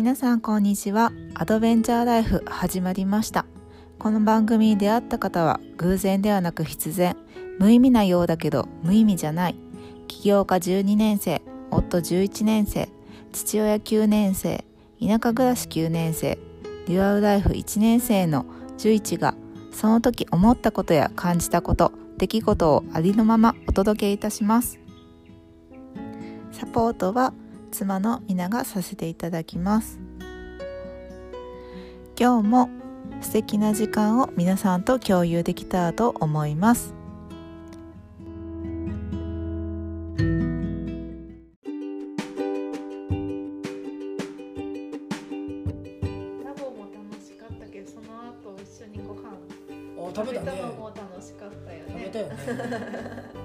皆さんこんにちは。アドベンチャーライフ始まりました。この番組に出会った方は偶然ではなく必然。無意味なようだけど無意味じゃない。起業家12年生夫11年生父親9年生田舎暮らし9年生デュアルライフ1年生の11がその時思ったことや感じたこと出来事をありのままお届けいたします。サポートは妻の皆がさせていただきます。今日も素敵な時間を皆さんと共有できたらと思います。ラボも楽しかったけどその後一緒にご飯。あ食べたね。のも楽しかったよね。食べたよね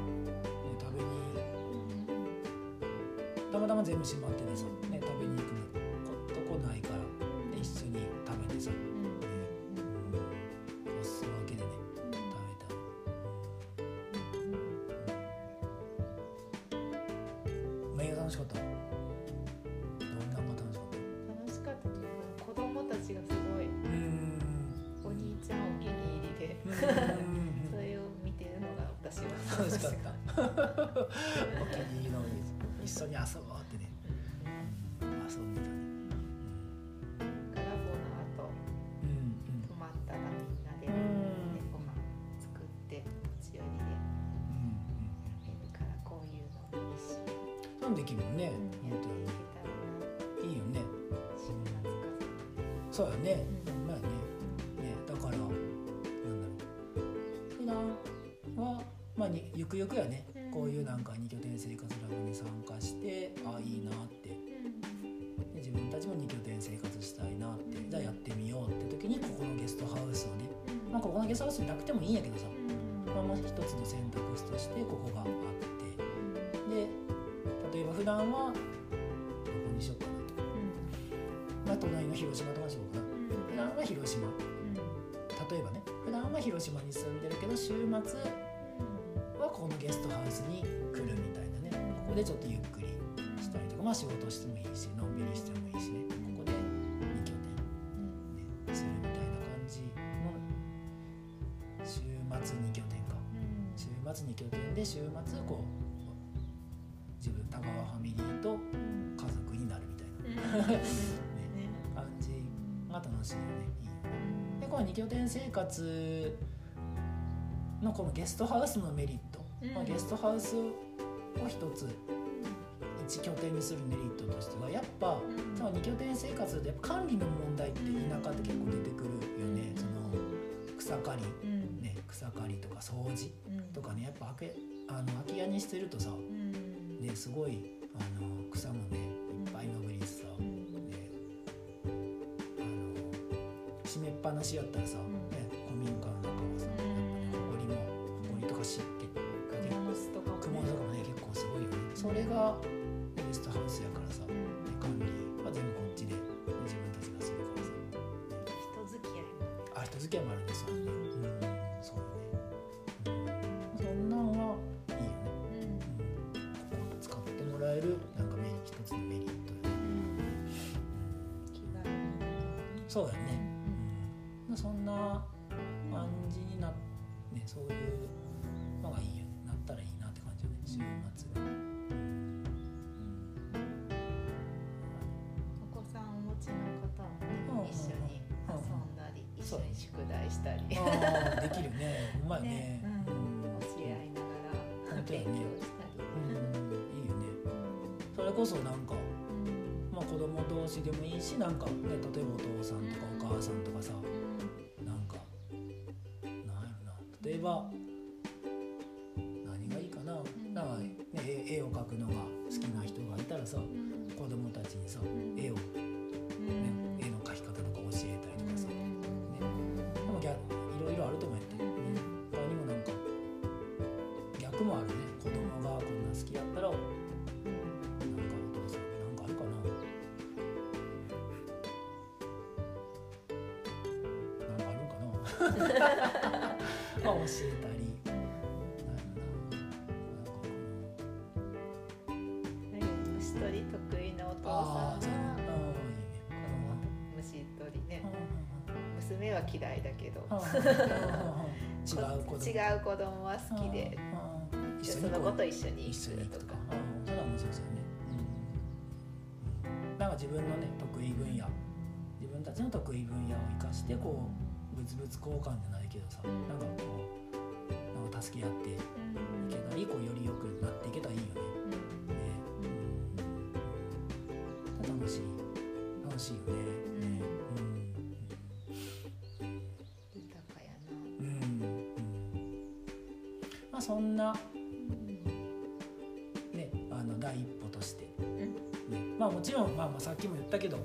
またま全部閉まっててさ、ね、食べに行くとこないから、で一緒に食べてさ、ねうん、おす分けでね食べためが楽しかったどん。なん。が楽しかった楽しかったというか子供たちがすごいうん。お兄ちゃん。お気に入りでうん。それを見てるのが私は楽しかった一緒に遊ぼうってね。遊んでたね。ラボの後うん。泊まったらみん。なで、うん。ね、ご飯作って持ち寄りでうん。食べるからこういうのもいいし、うん。うん。できるもん。ねうん、やっていけたらないいよね週末かそうやねうまあねねだからなん。だろう普段はまあにゆくゆくやねうんこういうなんか二拠点生活ラボに参加してあいいなって。で自分たちも二拠点生活したいなって。じゃあやってみようって時にここのゲストハウスをねまあここのゲストハウスなくてもいいんやけどさ。まあ、まあ一つの選択肢としてここがあって。で例えば普段はどこにしようかなまあ隣の広島とかにしようかな。普段は広島。例えばね普段は広島に住んでるけど週末はこのゲストハウスに来るみたいなね。ここでちょっとゆっくりしたりとかまあ仕事してもいいしのんびりしてもいいしね。ここで2拠点、ね、するみたいな感じの週末2拠点か。週末2拠点で週末こう自分田川ファミリーと家族になるみたいな、ね、感じが楽しいよね。いいよね。でこの2拠点生活のこのゲストハウスのメリット、うんまあ、ゲストハウスを一つ1拠点にするメリットとしてはやっぱその2拠点生活で管理の問題って田舎って結構出てくるよね。その草刈り、ね、草刈りとか掃除とかねやっぱ空けあの空き家にしてるとさ、ね、すごいあの草もねいっぱい伸びりさ、ね、あの閉めっぱなしやったらさ、ね、古民家もあるんですよね。うん。そね、うん、そんなんはいいよねここ使ってもらえるなんかメ一つのメリットよね、うん、そん。な感じになねそういう緒に宿題したりできる ね。うまいね。ねうん。うん教え合いながら勉強したり。うん。いいよね。それこそなんかまあ子供同士でもいいしなんかね例えばお父さんとかお母さんとかさまあ教えたり。虫取り得意なお父さんがああそうやね。娘は嫌いだけど。違う子供違う子供は好きで。その子と一緒に一緒に行くとか。それは面白いですよね、うん、なんか自分のね得意分野。自分たちの得意分野を生かしてこう物々交換じゃないけどさ、うん、なんかこうなんか助け合っていけたりこうより良くなっていけたらいいよね。うん、ね、うん、楽しい。楽しいよね。そんな、ね、あの第一歩として、ね。まあ、もちろん、まあ、まあさっきも言ったけど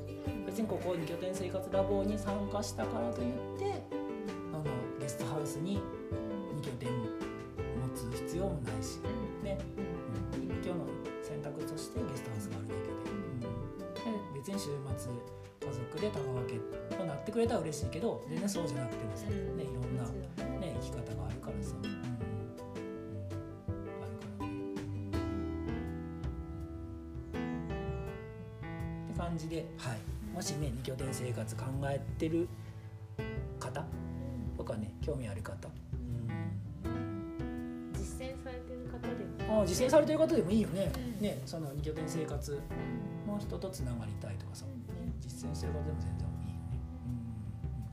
別にここに拠点生活ラボに参加したからといってあのゲストハウスに2拠点持つ必要もないし、ね。うん、今日の選択としてゲストハウスがあるだけで,、うん、で別に週末家族で田川家となってくれたら嬉しいけど全然そうじゃなくてもさ、ね、いろんな、ね、生き方があるからさ。感じで、はい、もしね2拠点生活考えてる方とかね興味ある方、うん、実践されてる方でもあ実践されてる方でもいいよね,、ねその2拠点生活の人とつながりたいとかさ、ね、実践してる方でも全然いいよね、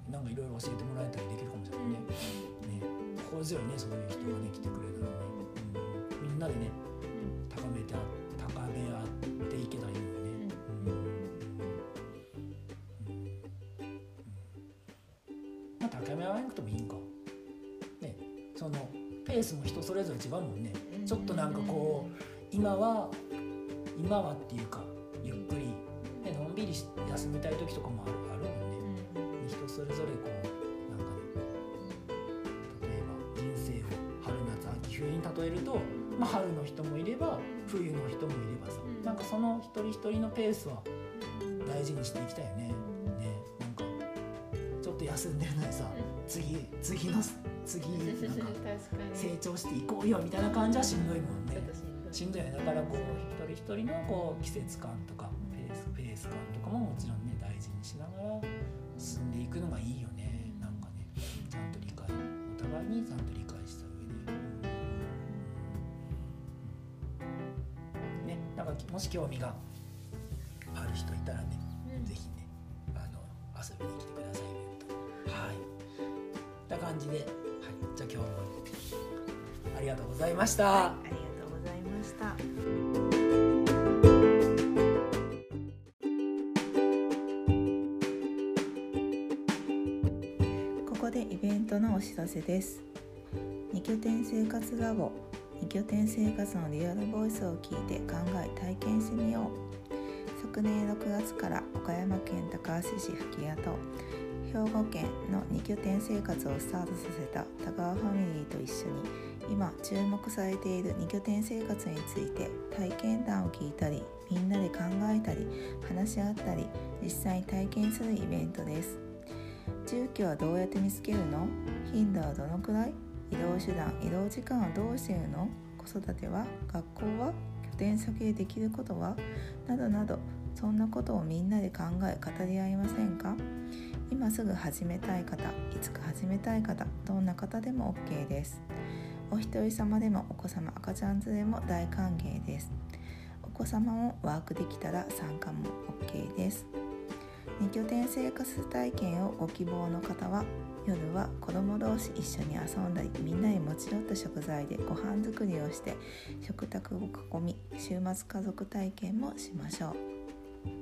うん、なんかいろいろ教えてもらえたりできるかもしれないね,、ね。心強いねそういう人がね来てくれるのね、うん、みんなでね高めて高め合っていけたらいいよねペースも人それぞれ違うもんね、ちょっとなんかこう今は今はっていうかゆっくり、ね、のんびり休みたい時とかもあるあるもんね、人それぞれこうなんかね例えば人生を春夏秋冬に例えると、まあ、春の人もいれば冬の人もいればさ、うなんかその一人一人のペースは大事にしていきたいよね。休んでるのにさ次次の次なんか 成長していこうよみたいな感じはしんどいもんね。しんどいだからこう一人一人のこう季節感とかペースペース感とかももちろんね大事にしながら進んでいくのがいいよね。なんかねちゃんと理解お互いにちゃんと理解した上で、うん、ねなんかもし興味がある人いたらね、うん、ぜひねあの遊びに来てくださいはい。な感じで。じゃあ今日もありがとうございました、はい、ありがとうございました。ここでイベントのお知らせです。二拠点生活ラボ二拠点生活のリアルボイスを聞いて考え体験してみよう。昨年6月から岡山県高橋市吹屋と兵庫県の2拠点生活をスタートさせた田川ファミリーと一緒に今注目されている2拠点生活について体験談を聞いたりみんなで考えたり話し合ったり実際に体験するイベントです。住居はどうやって見つけるの？頻度はどのくらい？移動手段移動時間はどうしてるの？子育ては学校は拠点先でできることは？などなどそんなことをみんなで考え語り合いませんか？今すぐ始めたい方いつか始めたい方どんな方でも OK です。お一人様でもお子様赤ちゃん連れも大歓迎です。お子様もワークできたら参加も OK です。2拠点生活体験をご希望の方は夜は子供同士一緒に遊んだりみんなで持ち寄った食材でご飯作りをして食卓を囲み週末家族体験もしましょう。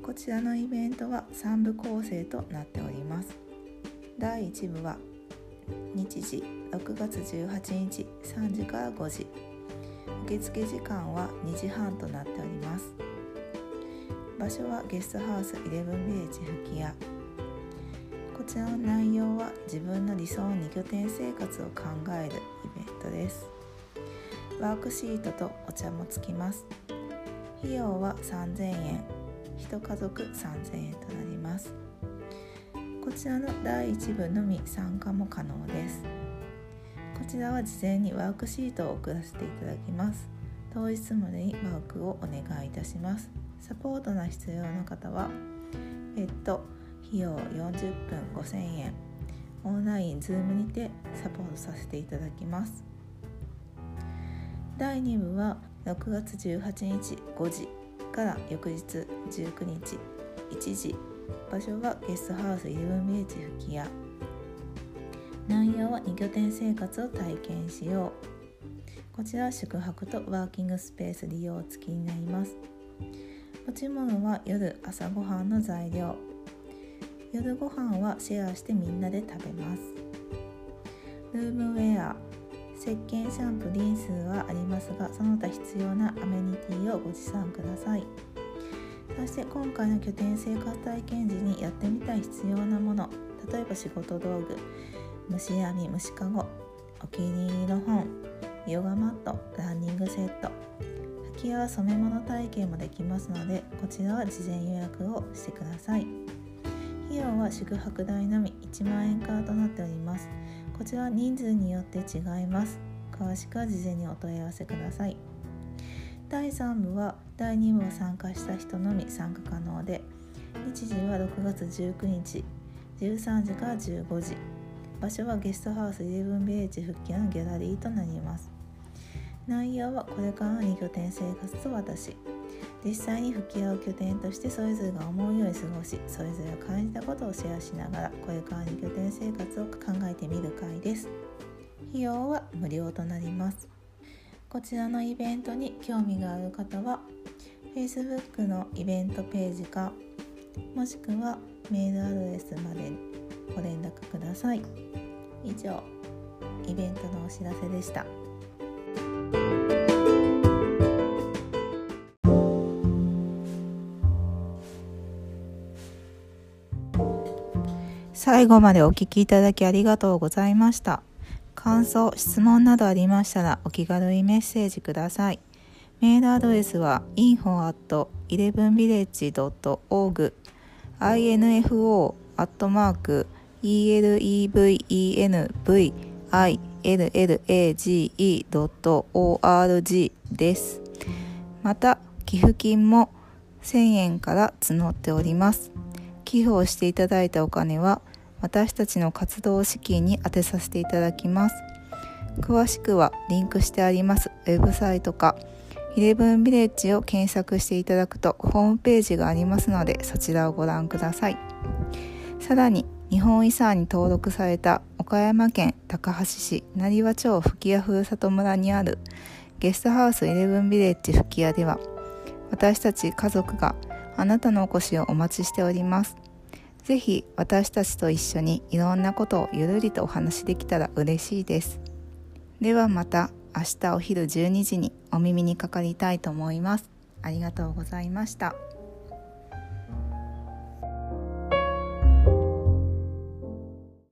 こちらのイベントは3部構成となっております。第1部は日時6月18日3時から5時。受付時間は2時半となっております。場所はゲストハウス11ビレッジ吹屋。こちらの内容は自分の理想の2拠点生活を考えるイベントです。ワークシートとお茶もつきます。費用は3000円。1家族3000円となります。こちらの第1部のみ参加も可能です。こちらは事前にワークシートを送らせていただきます。当日までにワークをお願いいたします。サポートが必要な方は別途費用40分5000円。オンライン Zoom にてサポートさせていただきます。第2部は6月18日5時。から翌日19日1時場所はゲストハウスイレブンビレッジ吹屋内容は2拠点生活を体験しよう。こちらは宿泊とワーキングスペース利用付きになります。持ち物は夜朝ごはんの材料。夜ご飯はシェアしてみんなで食べます。ルームウェア石鹸シャンプーリンスはありますがその他必要なアメニティをご持参ください。そして今回の拠点生活体験時にやってみたい必要なもの例えば仕事道具虫網虫かごお気に入りの本ヨガマットランニングセット吹き矢は染め物体験もできますのでこちらは事前予約をしてください。費用は宿泊代のみ1万円からとなっております。こちら人数によって違います。詳しくは事前にお問い合わせください。第3部は第2部を参加した人のみ参加可能で日時は6月19日13時から15時。場所はゲストハウスイレブンビレッジ復帰のギャラリーとなります。内容はこれからの2拠点生活と私。実際に吹き矢を拠点としてそれぞれが思うように過ごしそれぞれが感じたことをシェアしながらこれからに拠点生活を考えてみる会です。費用は無料となります。こちらのイベントに興味がある方は Facebook のイベントページかもしくはメールアドレスまでご連絡ください。以上イベントのお知らせでした。最後までお聞きいただきありがとうございました。感想、質問などありましたらお気軽にメッセージください。メールアドレスは info.11village.org info elevenvillage.org です。また、寄付金も1000円から募っております。寄付をしていただいたお金は私たちの活動資金に充てさせていただきます。詳しくはリンクしてありますウェブサイトかイレブンビレッジを検索していただくとホームページがありますのでそちらをご覧ください。さらに日本遺産に登録された岡山県高梁市成羽町吹屋ふるさと村にあるゲストハウスイレブンビレッジ吹屋では私たち家族があなたのお越しをお待ちしております。ぜひ私たちと一緒にいろんなことをゆるりとお話できたら嬉しいですではまた明日お昼12時にお耳にかかりたいと思いますありがとうございました。